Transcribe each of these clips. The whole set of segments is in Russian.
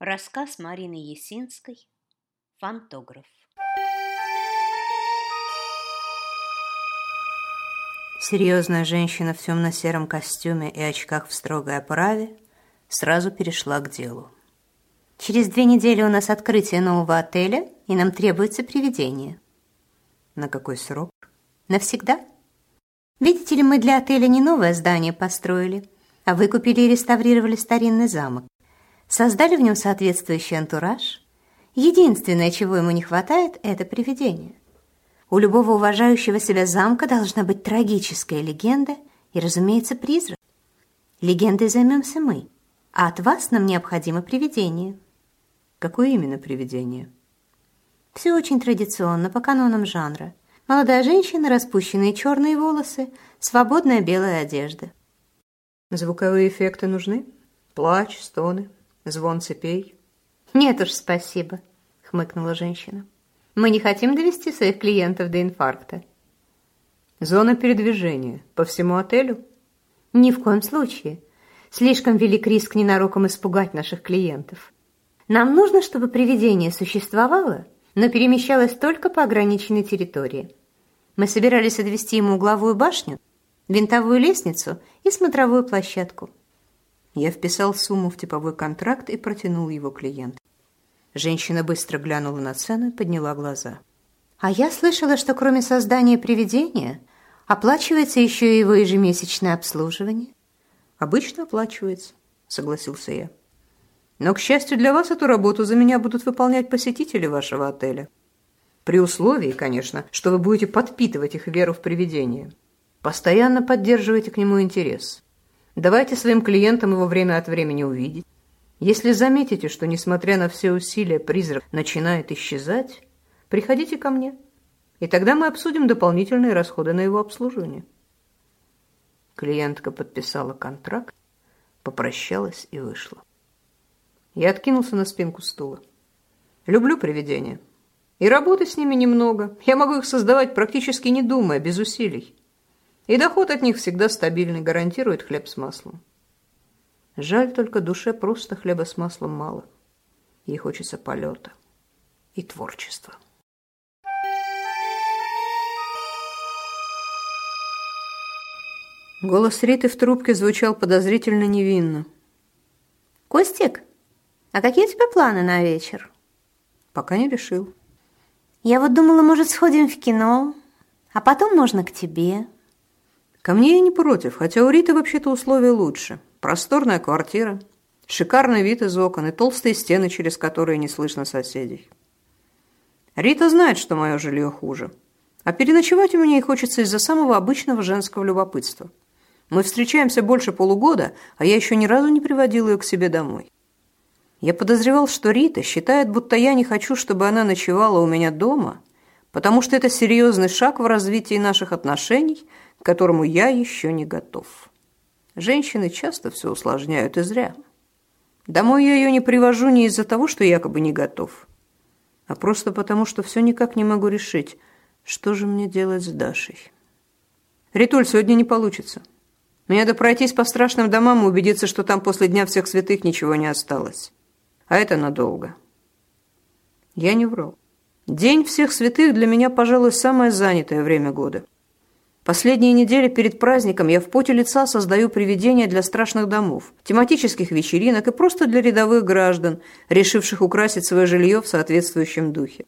Рассказ Марины Есинской «Фантограф». Серьезная женщина в темно-сером костюме и очках в строгой оправе сразу перешла к делу. «Через две недели у нас открытие нового отеля, и нам требуется привидение». «На какой срок?» «Навсегда. Видите ли, мы для отеля не новое здание построили, а выкупили и реставрировали старинный замок. Создали в нем соответствующий антураж. Единственное, чего ему не хватает, это привидение. У любого уважающего себя замка должна быть трагическая легенда и, разумеется, призрак. Легендой займемся мы, а от вас нам необходимо привидение. Какое именно привидение? Все очень традиционно, по канонам жанра. Молодая женщина, распущенные черные волосы, свободная белая одежда. Звуковые эффекты нужны? Плач, стоны, звон цепей? Нет уж, спасибо, хмыкнула женщина. Мы не хотим довести своих клиентов до инфаркта. Зона передвижения по всему отелю? Ни в коем случае. Слишком велик риск ненароком испугать наших клиентов. Нам нужно, чтобы привидение существовало, но перемещалось только по ограниченной территории. Мы собирались отвести ему угловую башню, винтовую лестницу и смотровую площадку. Я вписал сумму в типовой контракт и протянул его клиенту. Женщина быстро глянула на цену и подняла глаза. «А я слышала, что кроме создания привидения оплачивается еще и его ежемесячное обслуживание». «Обычно оплачивается», — согласился я. «Но, к счастью для вас, эту работу за меня будут выполнять посетители вашего отеля. При условии, конечно, что вы будете подпитывать их веру в привидение. Постоянно поддерживайте к нему интерес. Давайте своим клиентам его время от времени увидеть. Если заметите, что, несмотря на все усилия, призрак начинает исчезать, приходите ко мне, и тогда мы обсудим дополнительные расходы на его обслуживание. Клиентка подписала контракт, попрощалась и вышла. Я откинулся на спинку стула. Люблю привидения. И работы с ними немного. Я могу их создавать практически не думая, без усилий. И доход от них всегда стабильный, гарантирует хлеб с маслом. Жаль только душе просто хлеба с маслом мало. Ей хочется полета и творчества. Голос Риты в трубке звучал подозрительно невинно. «Костик, а какие у тебя планы на вечер?» «Пока не решил». «Я вот думала, может, сходим в кино, а потом можно к тебе». «Ко мне я не против, хотя у Риты вообще-то условия лучше». Просторная квартира, шикарный вид из окон и толстые стены, через которые не слышно соседей. Рита знает, что мое жилье хуже. А переночевать у меня ей хочется из-за самого обычного женского любопытства. Мы встречаемся больше полугода, а я еще ни разу не приводил ее к себе домой. Я подозревал, что Рита считает, будто я не хочу, чтобы она ночевала у меня дома, потому что это серьезный шаг в развитии наших отношений, которому я еще не готов. Женщины часто все усложняют и зря. Домой я ее не привожу не из-за того, что якобы не готов, а просто потому, что все никак не могу решить, что же мне делать с Дашей. Ритуль, сегодня не получится. Мне надо пройтись по страшным домам и убедиться, что там после Дня всех святых ничего не осталось. А это надолго. Я не врал. День всех святых для меня, пожалуй, самое занятое время года. Последние недели перед праздником я в поте лица создаю привидения для страшных домов, тематических вечеринок и просто для рядовых граждан, решивших украсить свое жилье в соответствующем духе.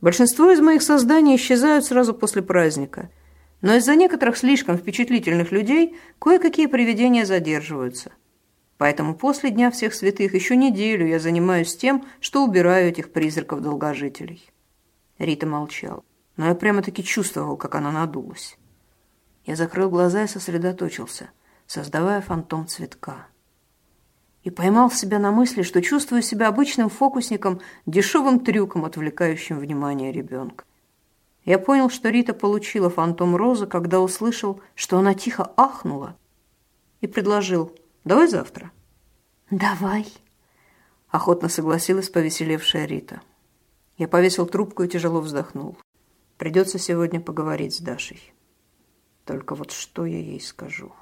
Большинство из моих созданий исчезают сразу после праздника, но из-за некоторых слишком впечатлительных людей кое-какие привидения задерживаются. Поэтому после Дня всех святых еще неделю я занимаюсь тем, что убираю этих призраков-долгожителей. Рита молчала но я прямо-таки чувствовал, как она надулась. Я закрыл глаза и сосредоточился, создавая фантом цветка. И поймал себя на мысли, что чувствую себя обычным фокусником, дешевым трюком, отвлекающим внимание ребенка. Я понял, что Рита получила фантом розы, когда услышал, что она тихо ахнула и предложил «давай завтра». «Давай», – охотно согласилась повеселевшая Рита. Я повесил трубку и тяжело вздохнул. Придется сегодня поговорить с Дашей. Только вот что я ей скажу.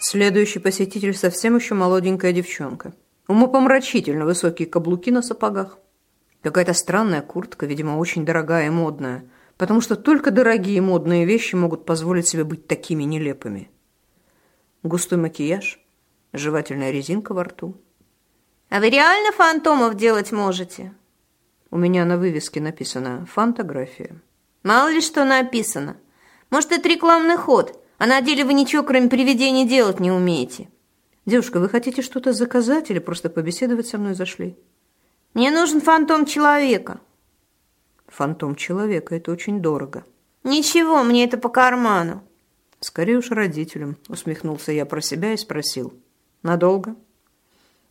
Следующий посетитель совсем еще молоденькая девчонка. Умопомрачительно высокие каблуки на сапогах. Какая-то странная куртка, видимо, очень дорогая и модная, потому что только дорогие модные вещи могут позволить себе быть такими нелепыми. Густой макияж, жевательная резинка во рту. А вы реально фантомов делать можете? У меня на вывеске написано «Фантография». Мало ли что написано. Может, это рекламный ход, а на деле вы ничего, кроме привидений, делать не умеете. Девушка, вы хотите что-то заказать или просто побеседовать со мной зашли? Мне нужен фантом человека. Фантом человека – это очень дорого. Ничего, мне это по карману. Скорее уж родителям, усмехнулся я про себя и спросил. Надолго?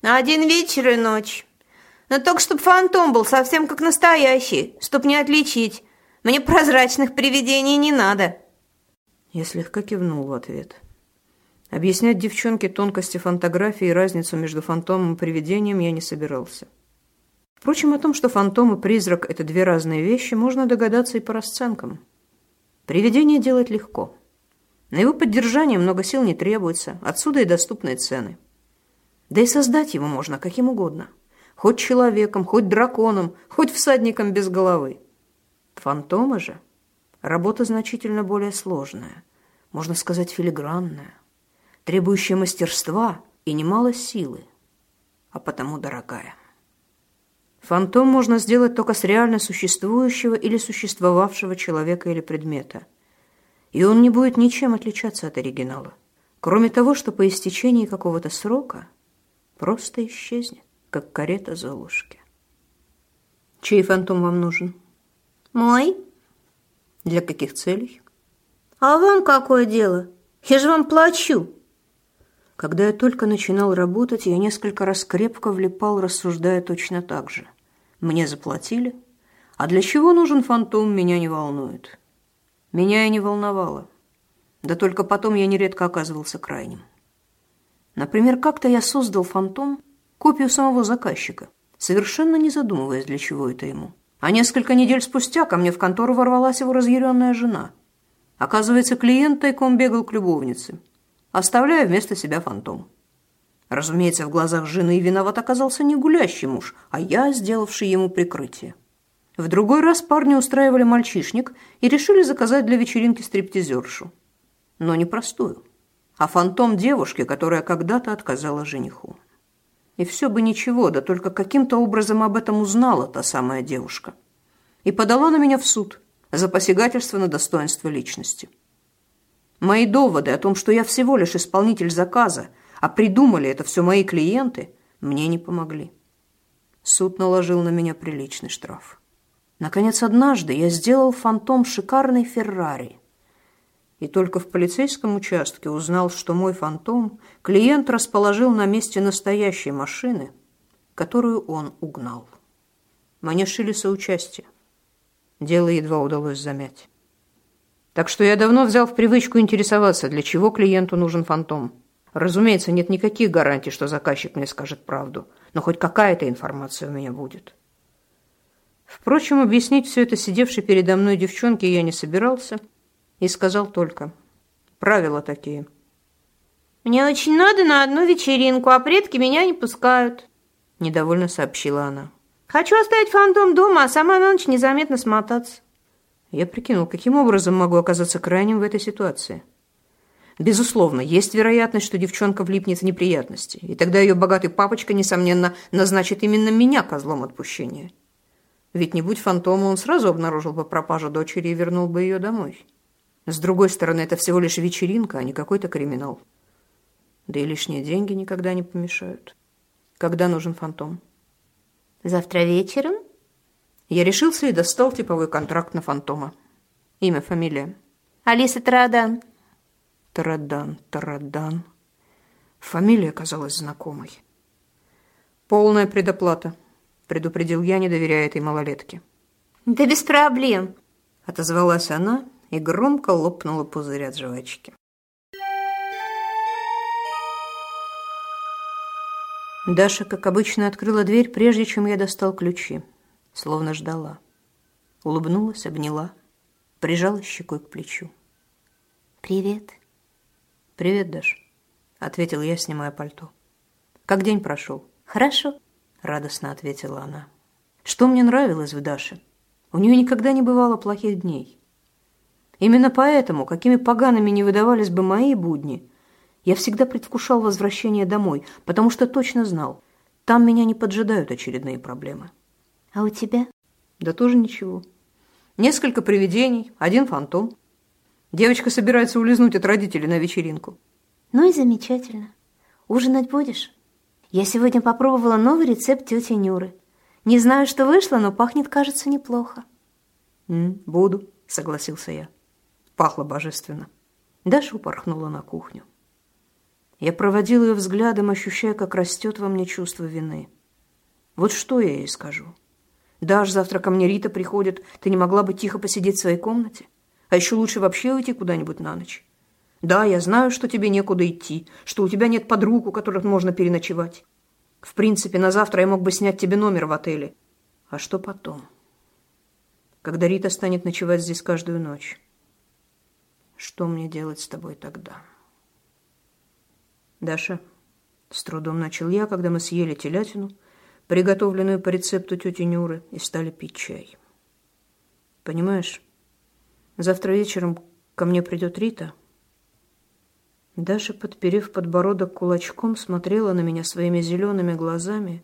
На один вечер и ночь. Но только чтобы фантом был совсем как настоящий, чтоб не отличить. Мне прозрачных привидений не надо. Я слегка кивнул в ответ. Объяснять девчонке тонкости фантографии и разницу между фантомом и привидением я не собирался. Впрочем, о том, что фантом и призрак – это две разные вещи, можно догадаться и по расценкам. Привидение делать легко. На его поддержание много сил не требуется, отсюда и доступные цены. Да и создать его можно каким угодно. Хоть человеком, хоть драконом, хоть всадником без головы. Фантомы же – работа значительно более сложная, можно сказать, филигранная, требующая мастерства и немало силы, а потому дорогая. Фантом можно сделать только с реально существующего или существовавшего человека или предмета. И он не будет ничем отличаться от оригинала, кроме того, что по истечении какого-то срока просто исчезнет, как карета Золушки. Чей фантом вам нужен? Мой? Для каких целей? А вам какое дело? Я же вам плачу. Когда я только начинал работать, я несколько раз крепко влипал, рассуждая точно так же. Мне заплатили, а для чего нужен фантом, меня не волнует. Меня и не волновало. Да только потом я нередко оказывался крайним. Например, как-то я создал фантом, копию самого заказчика, совершенно не задумываясь, для чего это ему. А несколько недель спустя ко мне в контору ворвалась его разъяренная жена. Оказывается, клиент тайком бегал к любовнице оставляя вместо себя фантом. Разумеется, в глазах жены виноват оказался не гулящий муж, а я, сделавший ему прикрытие. В другой раз парни устраивали мальчишник и решили заказать для вечеринки стриптизершу. Но не простую, а фантом девушки, которая когда-то отказала жениху. И все бы ничего, да только каким-то образом об этом узнала та самая девушка. И подала на меня в суд за посягательство на достоинство личности. Мои доводы о том, что я всего лишь исполнитель заказа, а придумали это все мои клиенты, мне не помогли. Суд наложил на меня приличный штраф. Наконец, однажды я сделал фантом шикарной Феррари. И только в полицейском участке узнал, что мой фантом клиент расположил на месте настоящей машины, которую он угнал. Мне шили соучастие. Дело едва удалось замять. Так что я давно взял в привычку интересоваться, для чего клиенту нужен фантом. Разумеется, нет никаких гарантий, что заказчик мне скажет правду, но хоть какая-то информация у меня будет. Впрочем, объяснить все это сидевшей передо мной девчонке я не собирался и сказал только «Правила такие». «Мне очень надо на одну вечеринку, а предки меня не пускают», – недовольно сообщила она. «Хочу оставить фантом дома, а сама на ночь незаметно смотаться». Я прикинул, каким образом могу оказаться крайним в этой ситуации. Безусловно, есть вероятность, что девчонка влипнет в неприятности, и тогда ее богатый папочка, несомненно, назначит именно меня козлом отпущения. Ведь не будь фантома, он сразу обнаружил бы пропажу дочери и вернул бы ее домой. С другой стороны, это всего лишь вечеринка, а не какой-то криминал. Да и лишние деньги никогда не помешают. Когда нужен фантом? Завтра вечером? Я решился и достал типовой контракт на фантома. Имя, фамилия. Алиса Тарадан. Тарадан, Тарадан. Фамилия казалась знакомой. Полная предоплата, предупредил я, не доверяя этой малолетке. Да без проблем, отозвалась она и громко лопнула пузырь от жвачки. Даша, как обычно, открыла дверь, прежде чем я достал ключи словно ждала. Улыбнулась, обняла, прижала щекой к плечу. «Привет». «Привет, Даш. — ответил я, снимая пальто. «Как день прошел?» «Хорошо», — радостно ответила она. «Что мне нравилось в Даше? У нее никогда не бывало плохих дней. Именно поэтому, какими погаными не выдавались бы мои будни, я всегда предвкушал возвращение домой, потому что точно знал, там меня не поджидают очередные проблемы. А у тебя? Да тоже ничего. Несколько привидений, один фантом. Девочка собирается улизнуть от родителей на вечеринку. Ну и замечательно. Ужинать будешь? Я сегодня попробовала новый рецепт тети Нюры. Не знаю, что вышло, но пахнет, кажется, неплохо. М, буду, согласился я. Пахло божественно. Даша упорхнула на кухню. Я проводил ее взглядом, ощущая, как растет во мне чувство вины. Вот что я ей скажу? Даш, завтра ко мне Рита приходит. Ты не могла бы тихо посидеть в своей комнате? А еще лучше вообще уйти куда-нибудь на ночь. Да, я знаю, что тебе некуда идти, что у тебя нет подруг, у которых можно переночевать. В принципе, на завтра я мог бы снять тебе номер в отеле. А что потом? Когда Рита станет ночевать здесь каждую ночь? Что мне делать с тобой тогда?» «Даша», — с трудом начал я, когда мы съели телятину, приготовленную по рецепту тети Нюры, и стали пить чай. «Понимаешь, завтра вечером ко мне придет Рита». Даша, подперев подбородок кулачком, смотрела на меня своими зелеными глазами,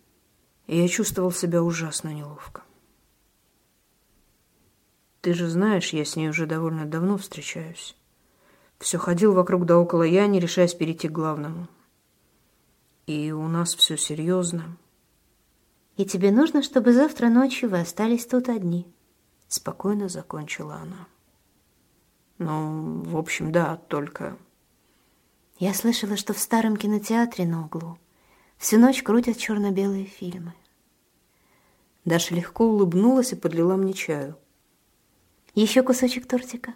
и я чувствовал себя ужасно неловко. «Ты же знаешь, я с ней уже довольно давно встречаюсь». Все ходил вокруг да около я, не решаясь перейти к главному. И у нас все серьезно. И тебе нужно, чтобы завтра ночью вы остались тут одни. Спокойно закончила она. Ну, в общем, да, только... Я слышала, что в старом кинотеатре на углу всю ночь крутят черно-белые фильмы. Даша легко улыбнулась и подлила мне чаю. Еще кусочек тортика?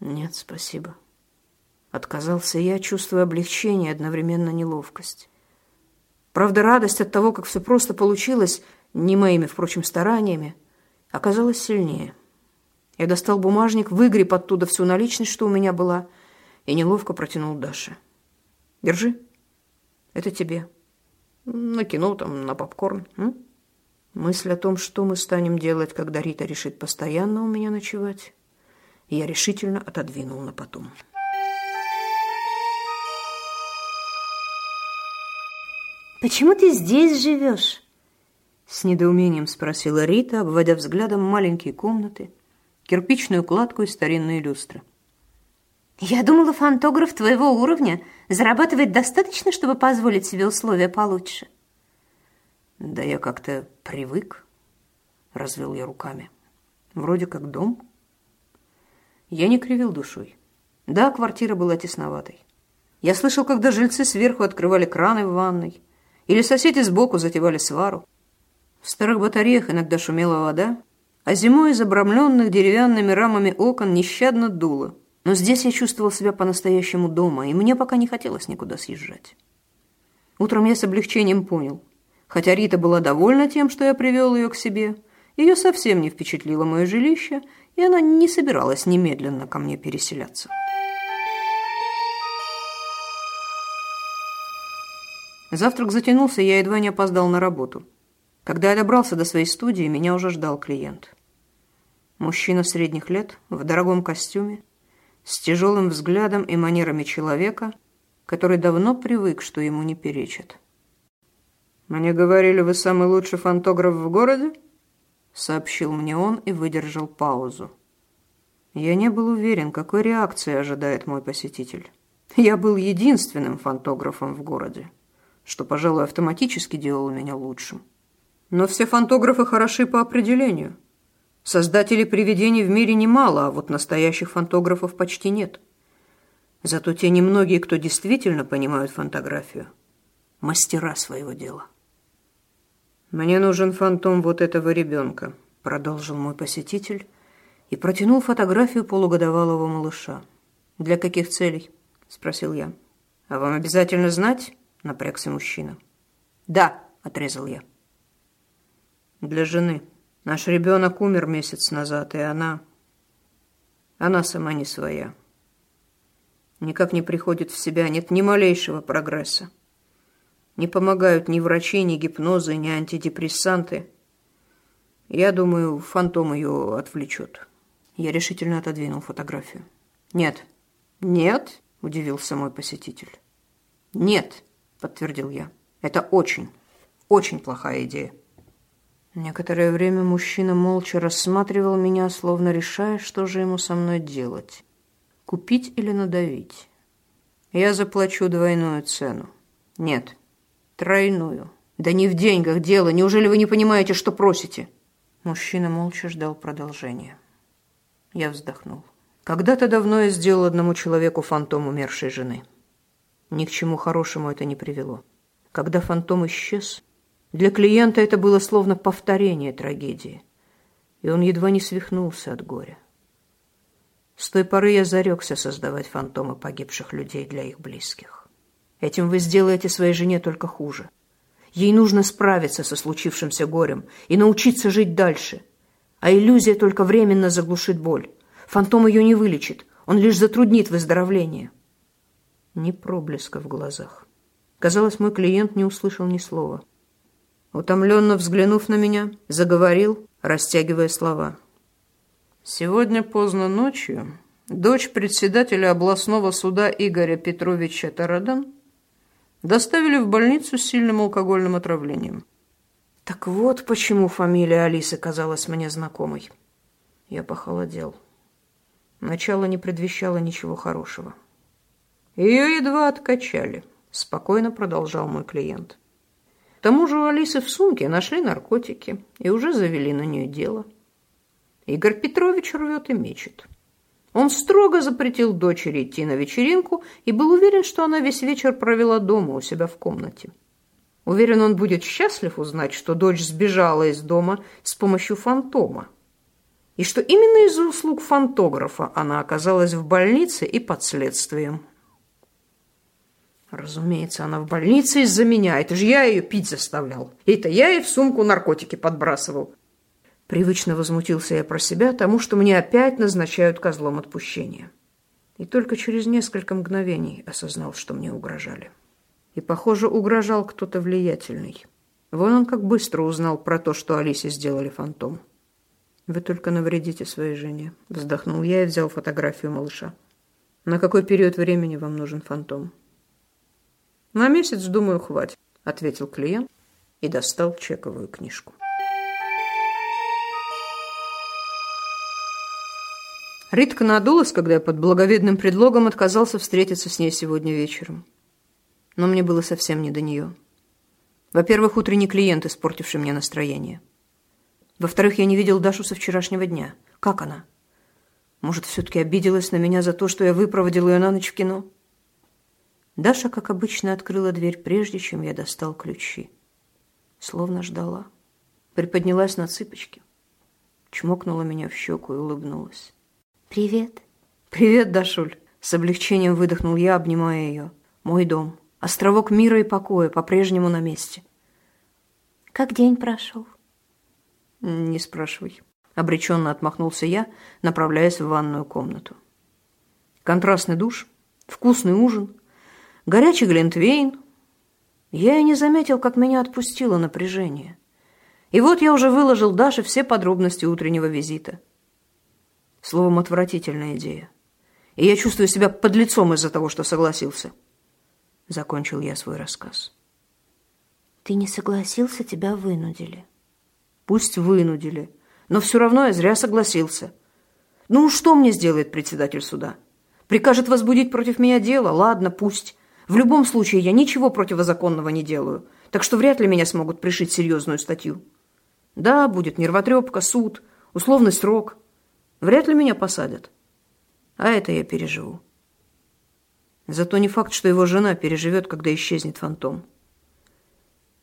Нет, спасибо. Отказался я, чувствуя облегчение и одновременно неловкость. Правда, радость от того, как все просто получилось, не моими, впрочем, стараниями, оказалась сильнее. Я достал бумажник, выгреб оттуда всю наличность, что у меня была, и неловко протянул Даше. «Держи. Это тебе. На кино, там, на попкорн. М? Мысль о том, что мы станем делать, когда Рита решит постоянно у меня ночевать, я решительно отодвинул на потом. «Почему ты здесь живешь?» С недоумением спросила Рита, обводя взглядом маленькие комнаты, кирпичную кладку и старинные люстры. «Я думала, фантограф твоего уровня зарабатывает достаточно, чтобы позволить себе условия получше». «Да я как-то привык», — развел я руками. «Вроде как дом». Я не кривил душой. Да, квартира была тесноватой. Я слышал, когда жильцы сверху открывали краны в ванной, или соседи сбоку затевали свару. В старых батареях иногда шумела вода, а зимой из обрамленных деревянными рамами окон нещадно дуло. Но здесь я чувствовал себя по-настоящему дома, и мне пока не хотелось никуда съезжать. Утром я с облегчением понял. Хотя Рита была довольна тем, что я привел ее к себе, ее совсем не впечатлило мое жилище – и она не собиралась немедленно ко мне переселяться. Завтрак затянулся, я едва не опоздал на работу. Когда я добрался до своей студии, меня уже ждал клиент. Мужчина средних лет, в дорогом костюме, с тяжелым взглядом и манерами человека, который давно привык, что ему не перечат. «Мне говорили, вы самый лучший фантограф в городе?» Сообщил мне он и выдержал паузу. Я не был уверен, какой реакции ожидает мой посетитель. Я был единственным фантографом в городе, что, пожалуй, автоматически делало меня лучшим. Но все фантографы хороши по определению. Создателей привидений в мире немало, а вот настоящих фантографов почти нет. Зато те немногие, кто действительно понимают фотографию, мастера своего дела. «Мне нужен фантом вот этого ребенка», — продолжил мой посетитель и протянул фотографию полугодовалого малыша. «Для каких целей?» — спросил я. «А вам обязательно знать?» — напрягся мужчина. «Да», — отрезал я. «Для жены. Наш ребенок умер месяц назад, и она... Она сама не своя». Никак не приходит в себя, нет ни малейшего прогресса. Не помогают ни врачи, ни гипнозы, ни антидепрессанты. Я думаю, фантом ее отвлечет. Я решительно отодвинул фотографию. Нет. Нет, удивился мой посетитель. Нет, подтвердил я. Это очень, очень плохая идея. Некоторое время мужчина молча рассматривал меня, словно решая, что же ему со мной делать. Купить или надавить? Я заплачу двойную цену. Нет, тройную. Да не в деньгах дело. Неужели вы не понимаете, что просите? Мужчина молча ждал продолжения. Я вздохнул. Когда-то давно я сделал одному человеку фантом умершей жены. Ни к чему хорошему это не привело. Когда фантом исчез, для клиента это было словно повторение трагедии, и он едва не свихнулся от горя. С той поры я зарекся создавать фантомы погибших людей для их близких. Этим вы сделаете своей жене только хуже. Ей нужно справиться со случившимся горем и научиться жить дальше. А иллюзия только временно заглушит боль. Фантом ее не вылечит, он лишь затруднит выздоровление. Ни проблеска в глазах. Казалось, мой клиент не услышал ни слова. Утомленно взглянув на меня, заговорил, растягивая слова. «Сегодня поздно ночью дочь председателя областного суда Игоря Петровича Тарадан доставили в больницу с сильным алкогольным отравлением. Так вот почему фамилия Алисы казалась мне знакомой. Я похолодел. Начало не предвещало ничего хорошего. Ее едва откачали, спокойно продолжал мой клиент. К тому же у Алисы в сумке нашли наркотики и уже завели на нее дело. Игорь Петрович рвет и мечет. Он строго запретил дочери идти на вечеринку и был уверен, что она весь вечер провела дома у себя в комнате. Уверен, он будет счастлив узнать, что дочь сбежала из дома с помощью фантома. И что именно из-за услуг фантографа она оказалась в больнице и под следствием. Разумеется, она в больнице из-за меня. Это же я ее пить заставлял. Это я ей в сумку наркотики подбрасывал. Привычно возмутился я про себя тому, что мне опять назначают козлом отпущения. И только через несколько мгновений осознал, что мне угрожали. И, похоже, угрожал кто-то влиятельный. Вон он как быстро узнал про то, что Алисе сделали фантом. «Вы только навредите своей жене», — вздохнул я и взял фотографию малыша. «На какой период времени вам нужен фантом?» «На месяц, думаю, хватит», — ответил клиент и достал чековую книжку. Ритка надулась, когда я под благовидным предлогом отказался встретиться с ней сегодня вечером. Но мне было совсем не до нее. Во-первых, утренний клиент, испортивший мне настроение. Во-вторых, я не видел Дашу со вчерашнего дня. Как она? Может, все-таки обиделась на меня за то, что я выпроводил ее на ночь в кино? Даша, как обычно, открыла дверь, прежде чем я достал ключи. Словно ждала. Приподнялась на цыпочки. Чмокнула меня в щеку и улыбнулась. «Привет». «Привет, Дашуль». С облегчением выдохнул я, обнимая ее. «Мой дом. Островок мира и покоя, по-прежнему на месте». «Как день прошел?» «Не спрашивай». Обреченно отмахнулся я, направляясь в ванную комнату. Контрастный душ, вкусный ужин, горячий глинтвейн. Я и не заметил, как меня отпустило напряжение. И вот я уже выложил Даше все подробности утреннего визита. Словом, отвратительная идея. И я чувствую себя под лицом из-за того, что согласился. Закончил я свой рассказ. Ты не согласился, тебя вынудили. Пусть вынудили, но все равно я зря согласился. Ну, что мне сделает председатель суда? Прикажет возбудить против меня дело? Ладно, пусть. В любом случае, я ничего противозаконного не делаю, так что вряд ли меня смогут пришить серьезную статью. Да, будет нервотрепка, суд, условный срок. Вряд ли меня посадят. А это я переживу. Зато не факт, что его жена переживет, когда исчезнет фантом.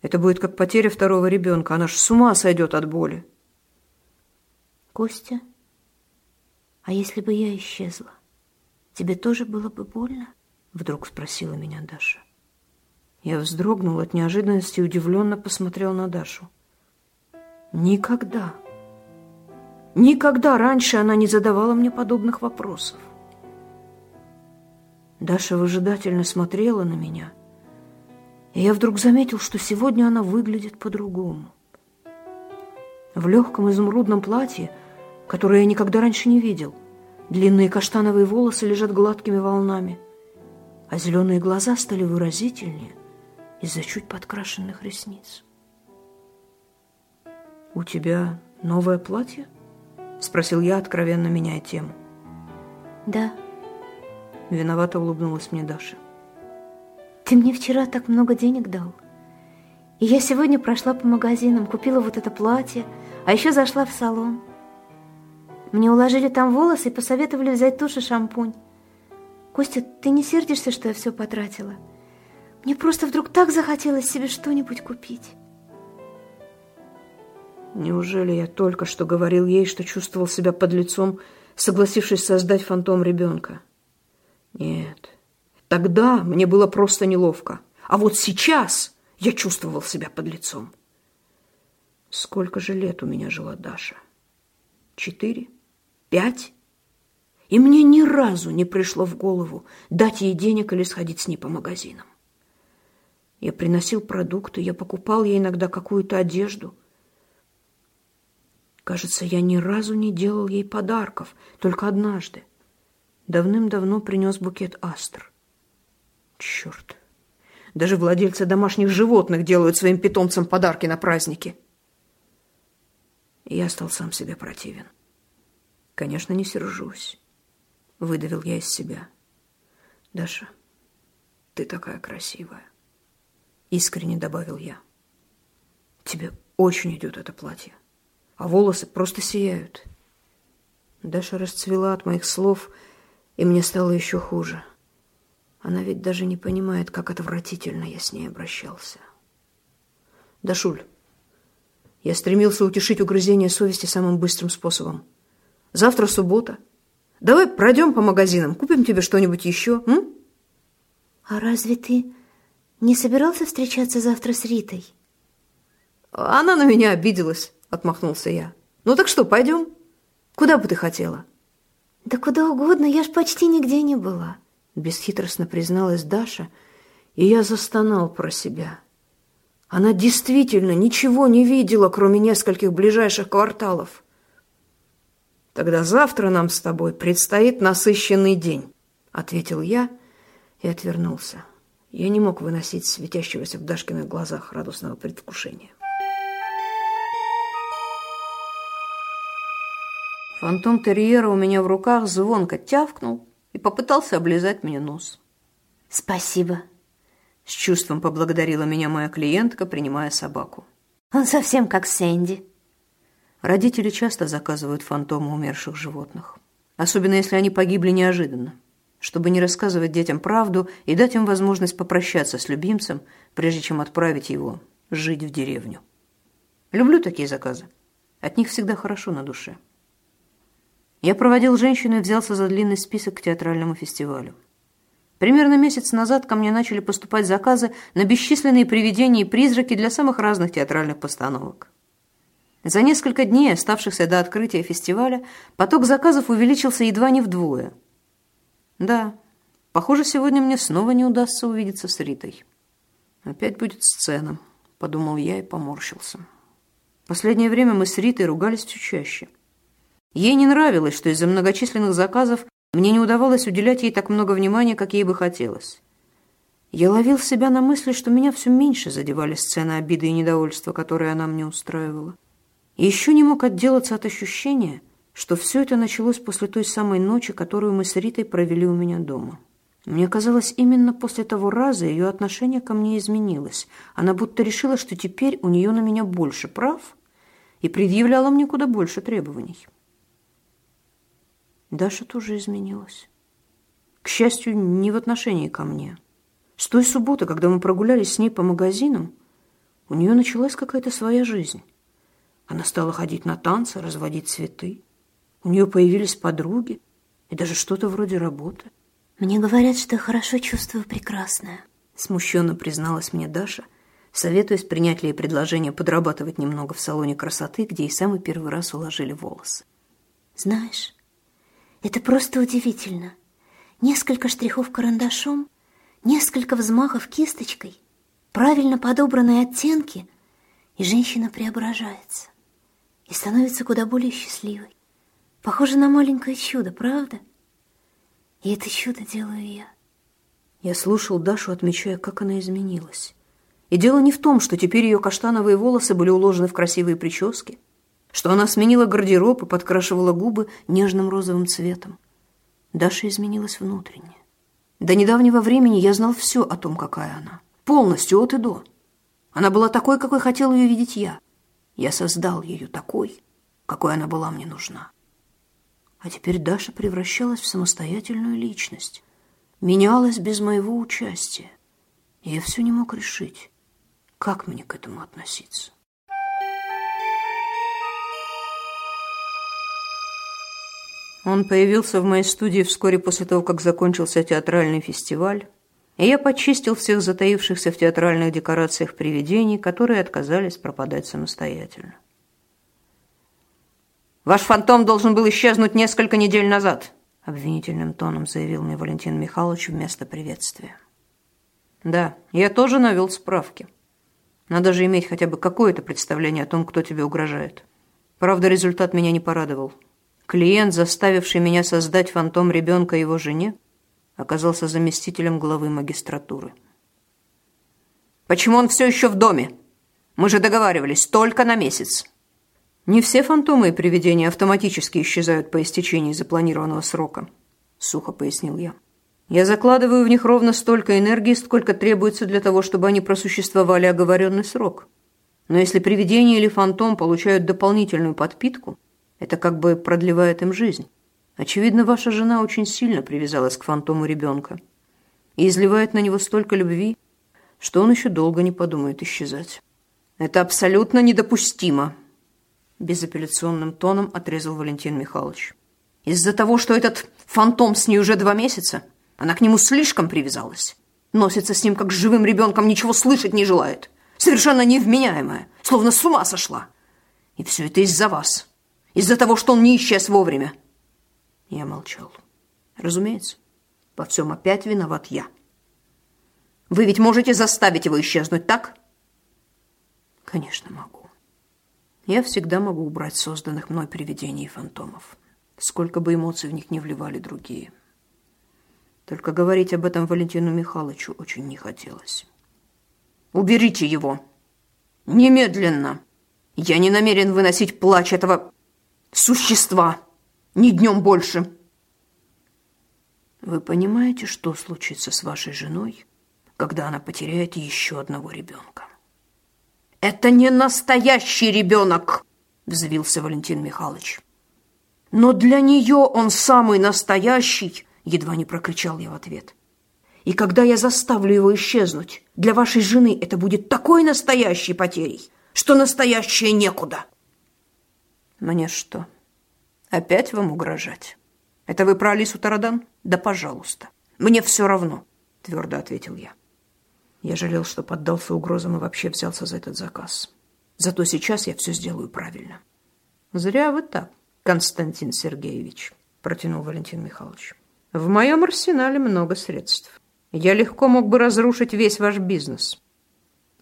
Это будет как потеря второго ребенка. Она ж с ума сойдет от боли. Костя, а если бы я исчезла, тебе тоже было бы больно? Вдруг спросила меня Даша. Я вздрогнул от неожиданности и удивленно посмотрел на Дашу. Никогда, никогда раньше она не задавала мне подобных вопросов. Даша выжидательно смотрела на меня, и я вдруг заметил, что сегодня она выглядит по-другому. В легком изумрудном платье, которое я никогда раньше не видел, длинные каштановые волосы лежат гладкими волнами, а зеленые глаза стали выразительнее из-за чуть подкрашенных ресниц. «У тебя новое платье?» — спросил я, откровенно меняя тему. Да. Виновато улыбнулась мне Даша. Ты мне вчера так много денег дал. И я сегодня прошла по магазинам, купила вот это платье, а еще зашла в салон. Мне уложили там волосы и посоветовали взять тушь и шампунь. Костя, ты не сердишься, что я все потратила? Мне просто вдруг так захотелось себе что-нибудь купить. Неужели я только что говорил ей, что чувствовал себя под лицом, согласившись создать фантом ребенка? Нет, тогда мне было просто неловко. А вот сейчас я чувствовал себя под лицом. Сколько же лет у меня жила Даша? Четыре? Пять? И мне ни разу не пришло в голову дать ей денег или сходить с ней по магазинам. Я приносил продукты, я покупал ей иногда какую-то одежду – Кажется, я ни разу не делал ей подарков, только однажды. Давным-давно принес букет астр. Черт! Даже владельцы домашних животных делают своим питомцам подарки на праздники. я стал сам себе противен. Конечно, не сержусь. Выдавил я из себя. Даша, ты такая красивая. Искренне добавил я. Тебе очень идет это платье а волосы просто сияют. Даша расцвела от моих слов, и мне стало еще хуже. Она ведь даже не понимает, как отвратительно я с ней обращался. Дашуль, я стремился утешить угрызение совести самым быстрым способом. Завтра суббота. Давай пройдем по магазинам, купим тебе что-нибудь еще, м? А разве ты не собирался встречаться завтра с Ритой? Она на меня обиделась. — отмахнулся я. «Ну так что, пойдем? Куда бы ты хотела?» «Да куда угодно, я ж почти нигде не была», — бесхитростно призналась Даша, и я застонал про себя. Она действительно ничего не видела, кроме нескольких ближайших кварталов. «Тогда завтра нам с тобой предстоит насыщенный день», — ответил я и отвернулся. Я не мог выносить светящегося в Дашкиных глазах радостного предвкушения. Фантом терьера у меня в руках звонко тявкнул и попытался облизать мне нос. «Спасибо», — с чувством поблагодарила меня моя клиентка, принимая собаку. «Он совсем как Сэнди». Родители часто заказывают фантомы умерших животных, особенно если они погибли неожиданно, чтобы не рассказывать детям правду и дать им возможность попрощаться с любимцем, прежде чем отправить его жить в деревню. Люблю такие заказы. От них всегда хорошо на душе. Я проводил женщину и взялся за длинный список к театральному фестивалю. Примерно месяц назад ко мне начали поступать заказы на бесчисленные привидения и призраки для самых разных театральных постановок. За несколько дней, оставшихся до открытия фестиваля, поток заказов увеличился едва не вдвое. Да, похоже, сегодня мне снова не удастся увидеться с Ритой. Опять будет сцена, подумал я и поморщился. Последнее время мы с Ритой ругались все чаще. Ей не нравилось, что из-за многочисленных заказов мне не удавалось уделять ей так много внимания, как ей бы хотелось. Я ловил себя на мысли, что меня все меньше задевали сцены обиды и недовольства, которые она мне устраивала. И еще не мог отделаться от ощущения, что все это началось после той самой ночи, которую мы с Ритой провели у меня дома. Мне казалось, именно после того раза ее отношение ко мне изменилось. Она будто решила, что теперь у нее на меня больше прав и предъявляла мне куда больше требований. Даша тоже изменилась. К счастью, не в отношении ко мне. С той субботы, когда мы прогулялись с ней по магазинам, у нее началась какая-то своя жизнь. Она стала ходить на танцы, разводить цветы. У нее появились подруги и даже что-то вроде работы. «Мне говорят, что я хорошо чувствую прекрасное», смущенно призналась мне Даша, советуясь принять ли ей предложение подрабатывать немного в салоне красоты, где и самый первый раз уложили волосы. «Знаешь, это просто удивительно. Несколько штрихов карандашом, несколько взмахов кисточкой, правильно подобранные оттенки, и женщина преображается и становится куда более счастливой. Похоже на маленькое чудо, правда? И это чудо делаю я. Я слушал Дашу, отмечая, как она изменилась. И дело не в том, что теперь ее каштановые волосы были уложены в красивые прически, что она сменила гардероб и подкрашивала губы нежным розовым цветом. Даша изменилась внутренне. До недавнего времени я знал все о том, какая она. Полностью, от и до. Она была такой, какой хотел ее видеть я. Я создал ее такой, какой она была мне нужна. А теперь Даша превращалась в самостоятельную личность, менялась без моего участия. Я все не мог решить, как мне к этому относиться. Он появился в моей студии вскоре после того, как закончился театральный фестиваль, и я почистил всех затаившихся в театральных декорациях привидений, которые отказались пропадать самостоятельно. «Ваш фантом должен был исчезнуть несколько недель назад», обвинительным тоном заявил мне Валентин Михайлович вместо приветствия. «Да, я тоже навел справки. Надо же иметь хотя бы какое-то представление о том, кто тебе угрожает. Правда, результат меня не порадовал». Клиент, заставивший меня создать фантом ребенка его жене, оказался заместителем главы магистратуры. «Почему он все еще в доме? Мы же договаривались, только на месяц». «Не все фантомы и привидения автоматически исчезают по истечении запланированного срока», — сухо пояснил я. «Я закладываю в них ровно столько энергии, сколько требуется для того, чтобы они просуществовали оговоренный срок. Но если привидение или фантом получают дополнительную подпитку, это как бы продлевает им жизнь. Очевидно, ваша жена очень сильно привязалась к фантому ребенка и изливает на него столько любви, что он еще долго не подумает исчезать. Это абсолютно недопустимо, безапелляционным тоном отрезал Валентин Михайлович. Из-за того, что этот фантом с ней уже два месяца, она к нему слишком привязалась. Носится с ним как с живым ребенком, ничего слышать не желает. Совершенно невменяемая, словно с ума сошла. И все это из-за вас. Из-за того, что он не исчез вовремя. Я молчал. Разумеется, во всем опять виноват я. Вы ведь можете заставить его исчезнуть, так? Конечно, могу. Я всегда могу убрать созданных мной привидений и фантомов, сколько бы эмоций в них не вливали другие. Только говорить об этом Валентину Михайловичу очень не хотелось. «Уберите его! Немедленно! Я не намерен выносить плач этого существа, ни днем больше. Вы понимаете, что случится с вашей женой, когда она потеряет еще одного ребенка? Это не настоящий ребенок, взвился Валентин Михайлович. Но для нее он самый настоящий, едва не прокричал я в ответ. И когда я заставлю его исчезнуть, для вашей жены это будет такой настоящей потерей, что настоящее некуда. Мне что, опять вам угрожать? Это вы про Алису Тарадан? Да пожалуйста. Мне все равно, твердо ответил я. Я жалел, что поддался угрозам и вообще взялся за этот заказ. Зато сейчас я все сделаю правильно. Зря вы так, Константин Сергеевич, протянул Валентин Михайлович. В моем арсенале много средств. Я легко мог бы разрушить весь ваш бизнес.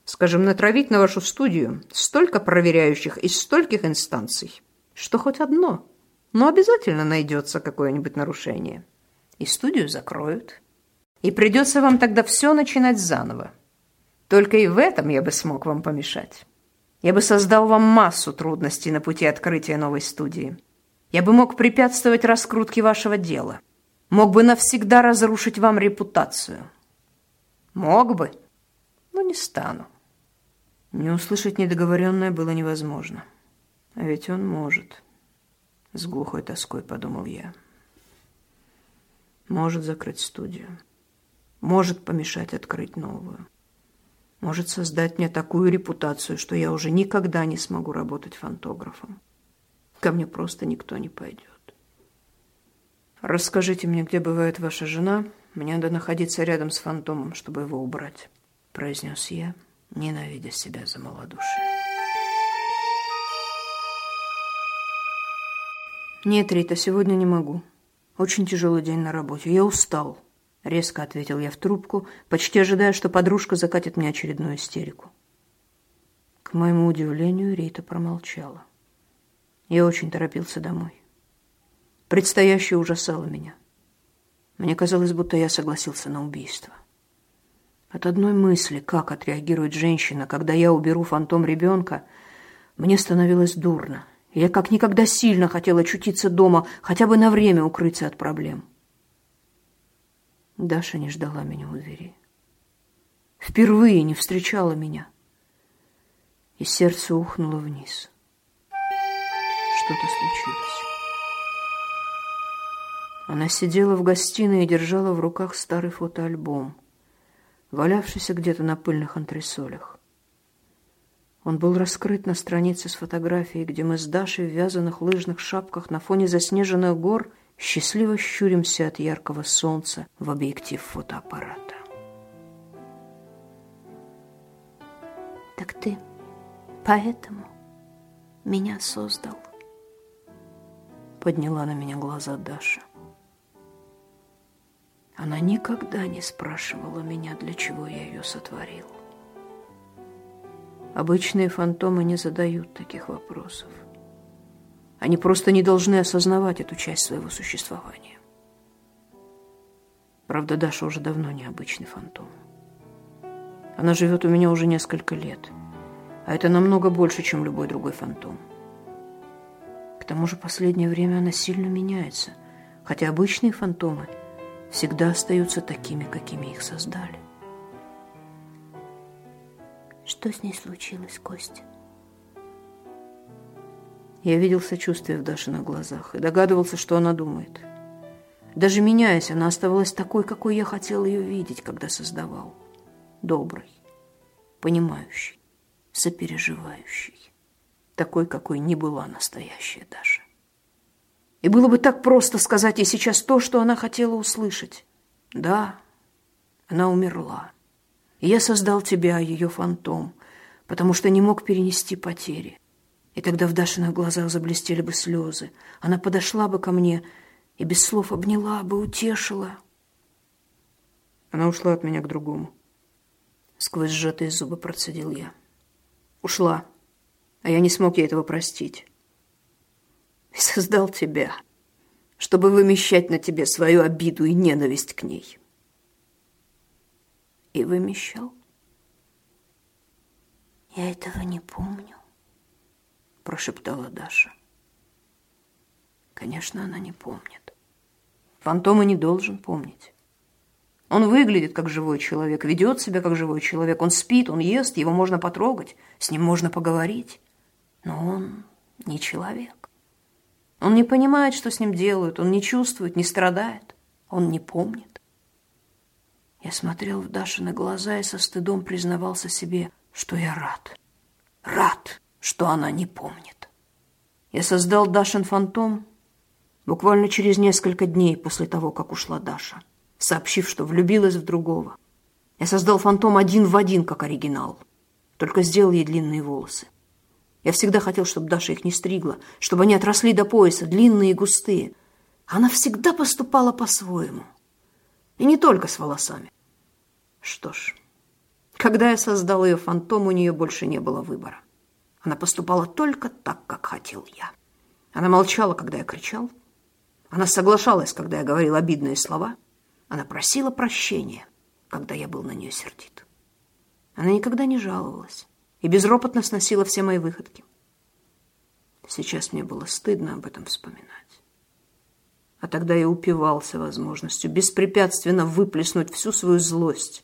Скажем, натравить на вашу студию столько проверяющих из стольких инстанций, что хоть одно, но обязательно найдется какое-нибудь нарушение. И студию закроют. И придется вам тогда все начинать заново. Только и в этом я бы смог вам помешать. Я бы создал вам массу трудностей на пути открытия новой студии. Я бы мог препятствовать раскрутке вашего дела. Мог бы навсегда разрушить вам репутацию. Мог бы, но не стану. Не услышать недоговоренное было невозможно. А ведь он может. С глухой тоской подумал я. Может закрыть студию. Может помешать открыть новую. Может создать мне такую репутацию, что я уже никогда не смогу работать фантографом. Ко мне просто никто не пойдет. Расскажите мне, где бывает ваша жена. Мне надо находиться рядом с фантомом, чтобы его убрать, произнес я, ненавидя себя за малодушие. «Нет, Рита, сегодня не могу. Очень тяжелый день на работе. Я устал. Резко ответил я в трубку, почти ожидая, что подружка закатит мне очередную истерику. К моему удивлению, Рита промолчала. Я очень торопился домой. Предстоящее ужасало меня. Мне казалось, будто я согласился на убийство. От одной мысли, как отреагирует женщина, когда я уберу фантом ребенка, мне становилось дурно. Я как никогда сильно хотела очутиться дома, хотя бы на время укрыться от проблем. Даша не ждала меня у двери. Впервые не встречала меня. И сердце ухнуло вниз. Что-то случилось. Она сидела в гостиной и держала в руках старый фотоальбом, валявшийся где-то на пыльных антресолях. Он был раскрыт на странице с фотографией, где мы с Дашей в вязаных лыжных шапках на фоне заснеженных гор счастливо щуримся от яркого солнца в объектив фотоаппарата. Так ты поэтому меня создал? Подняла на меня глаза Даша. Она никогда не спрашивала меня, для чего я ее сотворил. Обычные фантомы не задают таких вопросов. Они просто не должны осознавать эту часть своего существования. Правда, Даша уже давно не обычный фантом. Она живет у меня уже несколько лет, а это намного больше, чем любой другой фантом. К тому же последнее время она сильно меняется, хотя обычные фантомы всегда остаются такими, какими их создали. Что с ней случилось, Костя? Я видел сочувствие в Дашиных глазах и догадывался, что она думает. Даже меняясь, она оставалась такой, какой я хотел ее видеть, когда создавал. Доброй, понимающей, сопереживающей. Такой, какой не была настоящая Даша. И было бы так просто сказать ей сейчас то, что она хотела услышать. Да, она умерла. И я создал тебя, ее фантом, потому что не мог перенести потери. И тогда в Дашиных глазах заблестели бы слезы. Она подошла бы ко мне и без слов обняла бы, утешила. Она ушла от меня к другому. Сквозь сжатые зубы процедил я. Ушла, а я не смог ей этого простить. И создал тебя, чтобы вымещать на тебе свою обиду и ненависть к ней и вымещал. Я этого не помню, прошептала Даша. Конечно, она не помнит. Фантома не должен помнить. Он выглядит как живой человек, ведет себя как живой человек. Он спит, он ест, его можно потрогать, с ним можно поговорить. Но он не человек. Он не понимает, что с ним делают, он не чувствует, не страдает, он не помнит. Я смотрел в Дашины глаза и со стыдом признавался себе, что я рад. Рад, что она не помнит. Я создал Дашин фантом буквально через несколько дней после того, как ушла Даша, сообщив, что влюбилась в другого. Я создал фантом один в один, как оригинал, только сделал ей длинные волосы. Я всегда хотел, чтобы Даша их не стригла, чтобы они отросли до пояса, длинные и густые. Она всегда поступала по-своему. И не только с волосами. Что ж, когда я создал ее фантом, у нее больше не было выбора. Она поступала только так, как хотел я. Она молчала, когда я кричал. Она соглашалась, когда я говорил обидные слова. Она просила прощения, когда я был на нее сердит. Она никогда не жаловалась и безропотно сносила все мои выходки. Сейчас мне было стыдно об этом вспоминать. А тогда я упивался возможностью беспрепятственно выплеснуть всю свою злость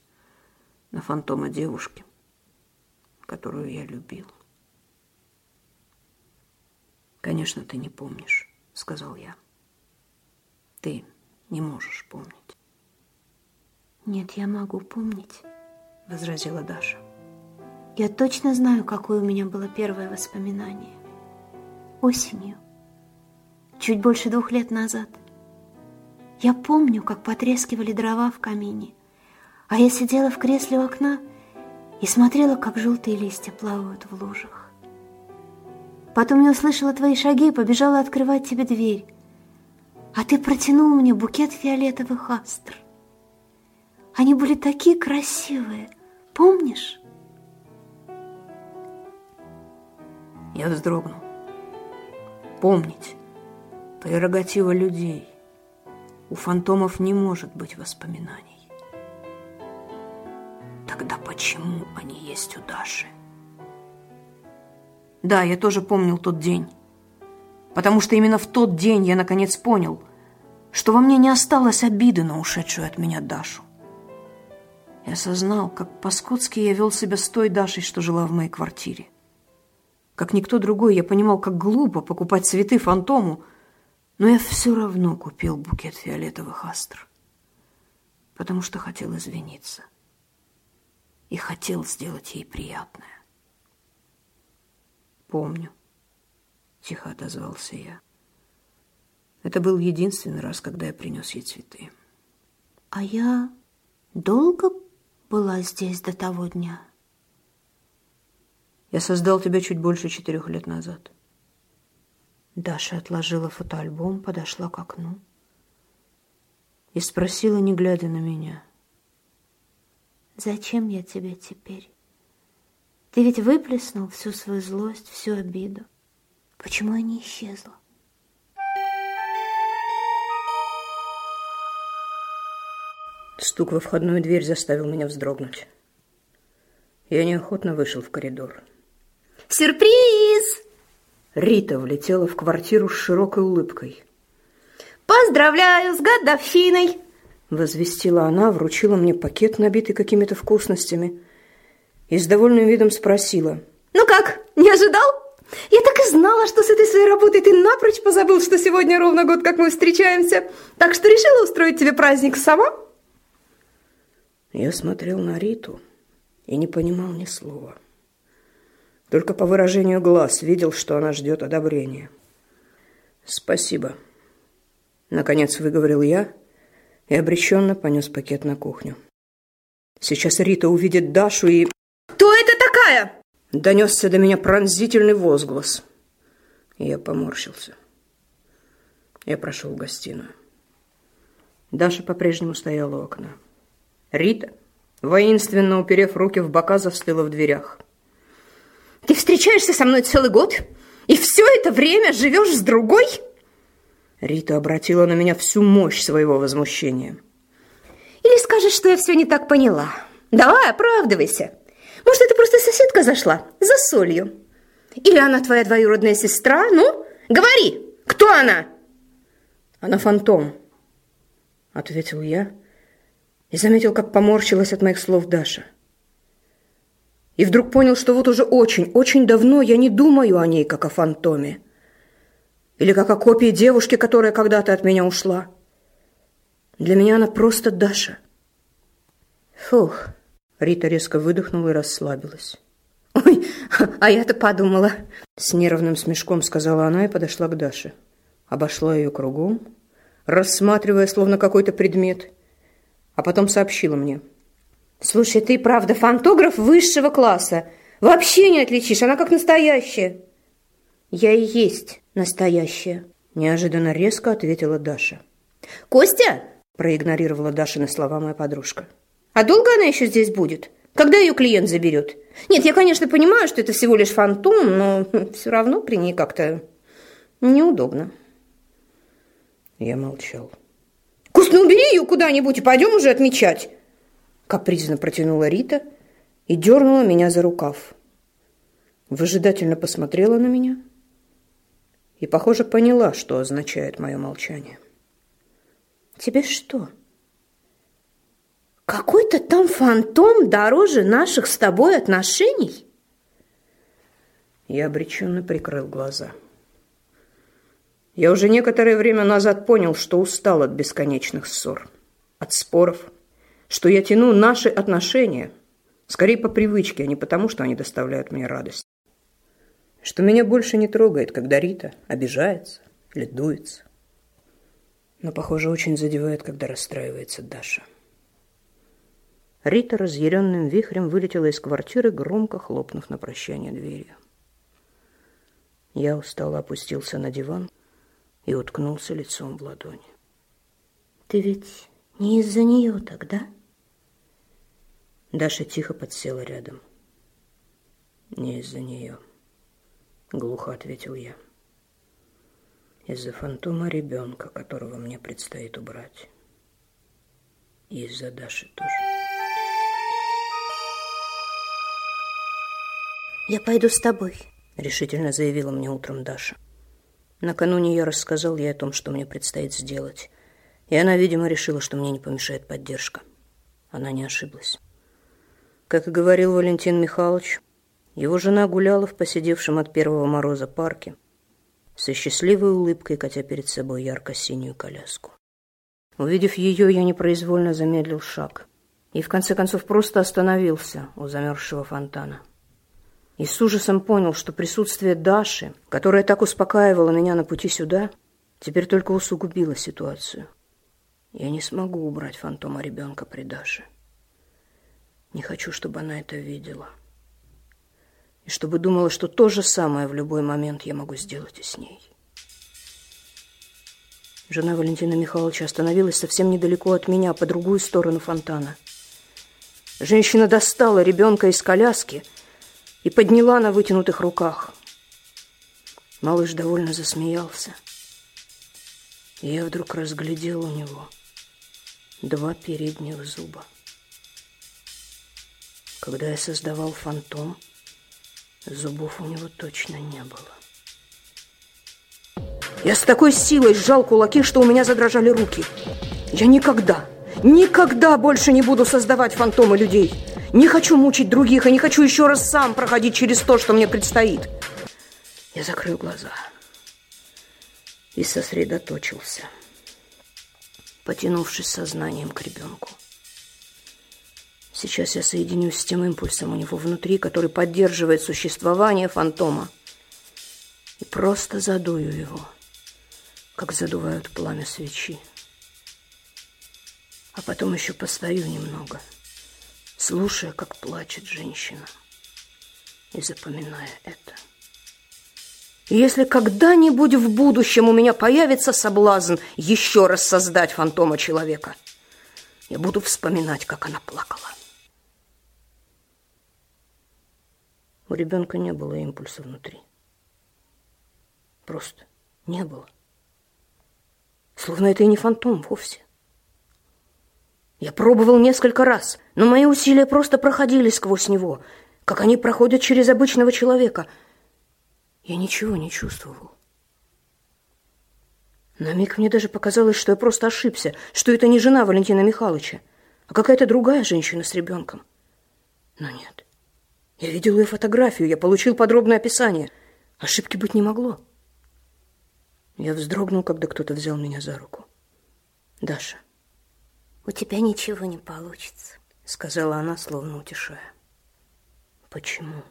на фантома девушки, которую я любил. «Конечно, ты не помнишь», — сказал я. «Ты не можешь помнить». «Нет, я могу помнить», — возразила Даша. «Я точно знаю, какое у меня было первое воспоминание. Осенью, чуть больше двух лет назад. Я помню, как потрескивали дрова в камине, а я сидела в кресле у окна и смотрела, как желтые листья плавают в лужах. Потом я услышала твои шаги и побежала открывать тебе дверь. А ты протянул мне букет фиолетовых астр. Они были такие красивые, помнишь? Я вздрогнул. Помнить. Прерогатива людей. У фантомов не может быть воспоминаний. Тогда почему они есть у Даши? Да, я тоже помнил тот день. Потому что именно в тот день я наконец понял, что во мне не осталось обиды на ушедшую от меня Дашу. Я осознал, как по-скотски я вел себя с той Дашей, что жила в моей квартире. Как никто другой, я понимал, как глупо покупать цветы фантому, но я все равно купил букет фиолетовых астр, потому что хотел извиниться и хотел сделать ей приятное. «Помню», — тихо отозвался я. Это был единственный раз, когда я принес ей цветы. А я долго была здесь до того дня? Я создал тебя чуть больше четырех лет назад. Даша отложила фотоальбом, подошла к окну и спросила, не глядя на меня. «Зачем я тебе теперь? Ты ведь выплеснул всю свою злость, всю обиду. Почему я не исчезла?» Стук во входную дверь заставил меня вздрогнуть. Я неохотно вышел в коридор. Сюрприз! Рита влетела в квартиру с широкой улыбкой. Поздравляю с годовщиной! Возвестила она, вручила мне пакет, набитый какими-то вкусностями, и с довольным видом спросила. Ну как, не ожидал? Я так и знала, что с этой своей работой ты напрочь позабыл, что сегодня ровно год, как мы встречаемся. Так что решила устроить тебе праздник сама. Я смотрел на Риту и не понимал ни слова. Только по выражению глаз видел, что она ждет одобрения. «Спасибо», — наконец выговорил я и обреченно понес пакет на кухню. Сейчас Рита увидит Дашу и... «Кто это такая?» Донесся до меня пронзительный возглас. Я поморщился. Я прошел в гостиную. Даша по-прежнему стояла у окна. Рита, воинственно уперев руки в бока, застыла в дверях. Ты встречаешься со мной целый год и все это время живешь с другой? Рита обратила на меня всю мощь своего возмущения. Или скажешь, что я все не так поняла? Давай, оправдывайся. Может, это просто соседка зашла за солью? Или она твоя двоюродная сестра? Ну, говори, кто она? Она фантом, ответил я и заметил, как поморщилась от моих слов Даша. И вдруг понял, что вот уже очень, очень давно я не думаю о ней, как о фантоме. Или как о копии девушки, которая когда-то от меня ушла. Для меня она просто Даша. Фух. Рита резко выдохнула и расслабилась. «Ой, а я-то подумала!» С нервным смешком сказала она и подошла к Даше. Обошла ее кругом, рассматривая словно какой-то предмет, а потом сообщила мне. Слушай, ты правда фантограф высшего класса. Вообще не отличишь, она как настоящая. Я и есть настоящая. Неожиданно резко ответила Даша. Костя? Проигнорировала Дашины слова моя подружка. А долго она еще здесь будет? Когда ее клиент заберет? Нет, я, конечно, понимаю, что это всего лишь фантом, но все равно при ней как-то неудобно. Я молчал. Кость, ну убери ее куда-нибудь и пойдем уже отмечать капризно протянула Рита и дернула меня за рукав. Выжидательно посмотрела на меня и, похоже, поняла, что означает мое молчание. «Тебе что? Какой-то там фантом дороже наших с тобой отношений?» Я обреченно прикрыл глаза. Я уже некоторое время назад понял, что устал от бесконечных ссор, от споров, что я тяну наши отношения, скорее по привычке, а не потому, что они доставляют мне радость. Что меня больше не трогает, когда Рита обижается или дуется. Но, похоже, очень задевает, когда расстраивается Даша. Рита разъяренным вихрем вылетела из квартиры, громко хлопнув на прощание дверью. Я устало опустился на диван и уткнулся лицом в ладони. Ты ведь не из-за нее тогда? Даша тихо подсела рядом. Не из-за нее, глухо ответил я. Из-за фантома ребенка, которого мне предстоит убрать. И из-за Даши тоже. Я пойду с тобой, решительно заявила мне утром Даша. Накануне я рассказал ей о том, что мне предстоит сделать, и она, видимо, решила, что мне не помешает поддержка. Она не ошиблась. Как и говорил Валентин Михайлович, его жена гуляла в посидевшем от первого мороза парке со счастливой улыбкой, катя перед собой ярко-синюю коляску. Увидев ее, я непроизвольно замедлил шаг и в конце концов просто остановился у замерзшего фонтана. И с ужасом понял, что присутствие Даши, которая так успокаивала меня на пути сюда, теперь только усугубило ситуацию. Я не смогу убрать фантома ребенка при Даше. Не хочу, чтобы она это видела. И чтобы думала, что то же самое в любой момент я могу сделать и с ней. Жена Валентина Михайловича остановилась совсем недалеко от меня, по другую сторону фонтана. Женщина достала ребенка из коляски и подняла на вытянутых руках. Малыш довольно засмеялся. И я вдруг разглядел у него два передних зуба. Когда я создавал фантом, зубов у него точно не было. Я с такой силой сжал кулаки, что у меня задрожали руки. Я никогда, никогда больше не буду создавать фантомы людей. Не хочу мучить других, и не хочу еще раз сам проходить через то, что мне предстоит. Я закрыл глаза и сосредоточился, потянувшись сознанием к ребенку. Сейчас я соединюсь с тем импульсом у него внутри, который поддерживает существование фантома, и просто задую его – как задувают пламя свечи. А потом еще постою немного, слушая, как плачет женщина, и запоминая это. И если когда-нибудь в будущем у меня появится соблазн еще раз создать фантома человека, я буду вспоминать, как она плакала. У ребенка не было импульса внутри. Просто не было. Словно это и не фантом вовсе. Я пробовал несколько раз, но мои усилия просто проходили сквозь него, как они проходят через обычного человека. Я ничего не чувствовал. На миг мне даже показалось, что я просто ошибся, что это не жена Валентина Михайловича, а какая-то другая женщина с ребенком. Но нет. Я видел ее фотографию, я получил подробное описание. Ошибки быть не могло. Я вздрогнул, когда кто-то взял меня за руку. «Даша». «У тебя ничего не получится», — сказала она, словно утешая. «Почему?»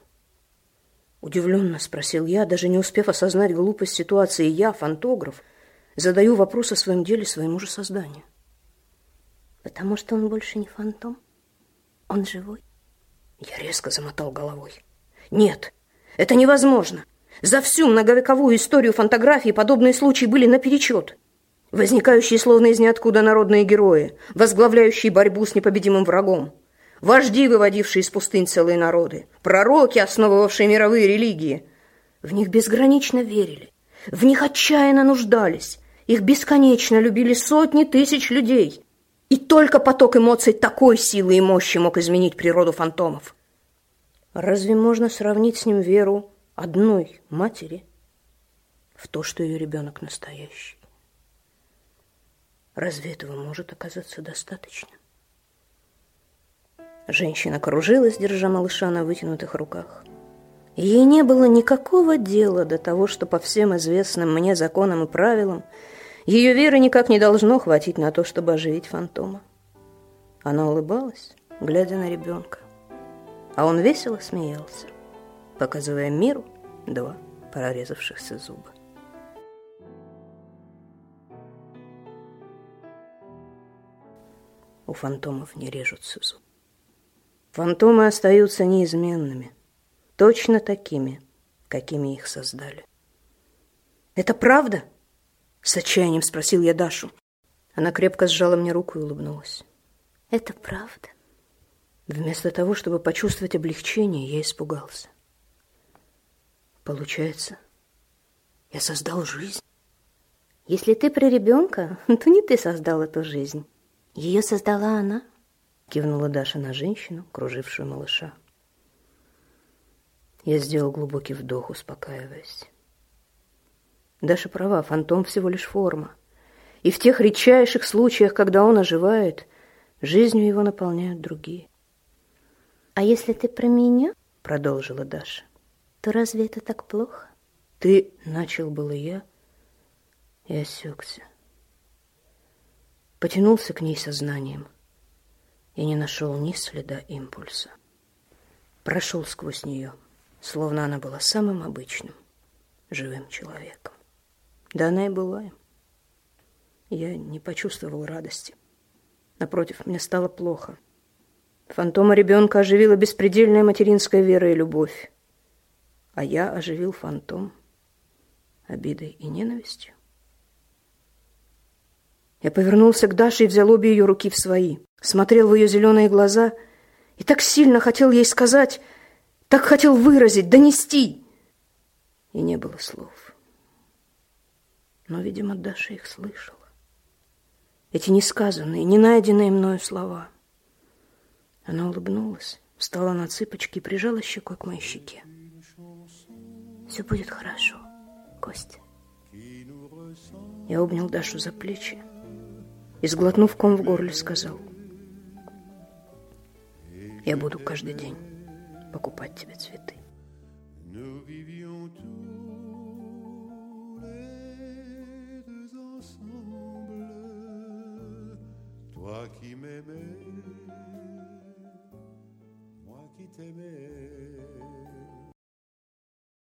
Удивленно спросил я, даже не успев осознать глупость ситуации. Я, фантограф, задаю вопрос о своем деле своему же созданию. «Потому что он больше не фантом. Он живой». Я резко замотал головой. «Нет, это невозможно. За всю многовековую историю фотографии подобные случаи были наперечет. Возникающие словно из ниоткуда народные герои, возглавляющие борьбу с непобедимым врагом, вожди, выводившие из пустынь целые народы, пророки, основывавшие мировые религии. В них безгранично верили, в них отчаянно нуждались, их бесконечно любили сотни тысяч людей. И только поток эмоций такой силы и мощи мог изменить природу фантомов. Разве можно сравнить с ним веру одной матери в то, что ее ребенок настоящий. Разве этого может оказаться достаточно? Женщина кружилась, держа малыша на вытянутых руках. Ей не было никакого дела до того, что по всем известным мне законам и правилам ее веры никак не должно хватить на то, чтобы оживить фантома. Она улыбалась, глядя на ребенка, а он весело смеялся показывая миру два прорезавшихся зуба. У фантомов не режутся зубы. Фантомы остаются неизменными, точно такими, какими их создали. «Это правда?» С отчаянием спросил я Дашу. Она крепко сжала мне руку и улыбнулась. Это правда. Вместо того, чтобы почувствовать облегчение, я испугался. Получается, я создал жизнь. Если ты про ребенка, то не ты создал эту жизнь. Ее создала она, кивнула Даша на женщину, кружившую малыша. Я сделал глубокий вдох, успокаиваясь. Даша права, фантом всего лишь форма. И в тех редчайших случаях, когда он оживает, жизнью его наполняют другие. «А если ты про меня?» — продолжила Даша. «То разве это так плохо?» «Ты...» — начал было я и осекся. Потянулся к ней сознанием и не нашел ни следа импульса. Прошел сквозь нее, словно она была самым обычным, живым человеком. Да она и была. Я не почувствовал радости. Напротив, мне стало плохо. Фантома ребенка оживила беспредельная материнская вера и любовь. А я оживил фантом обидой и ненавистью. Я повернулся к Даше и взял обе ее руки в свои, смотрел в ее зеленые глаза и так сильно хотел ей сказать, так хотел выразить, донести. И не было слов. Но, видимо, Даша их слышала. Эти несказанные, не найденные мною слова. Она улыбнулась, встала на цыпочки и прижала щекой к моей щеке. Все будет хорошо, Костя. Я обнял Дашу за плечи и, сглотнув ком в горле, сказал, «Я буду каждый день покупать тебе цветы». Qui m'aimais, moi qui t'aimais.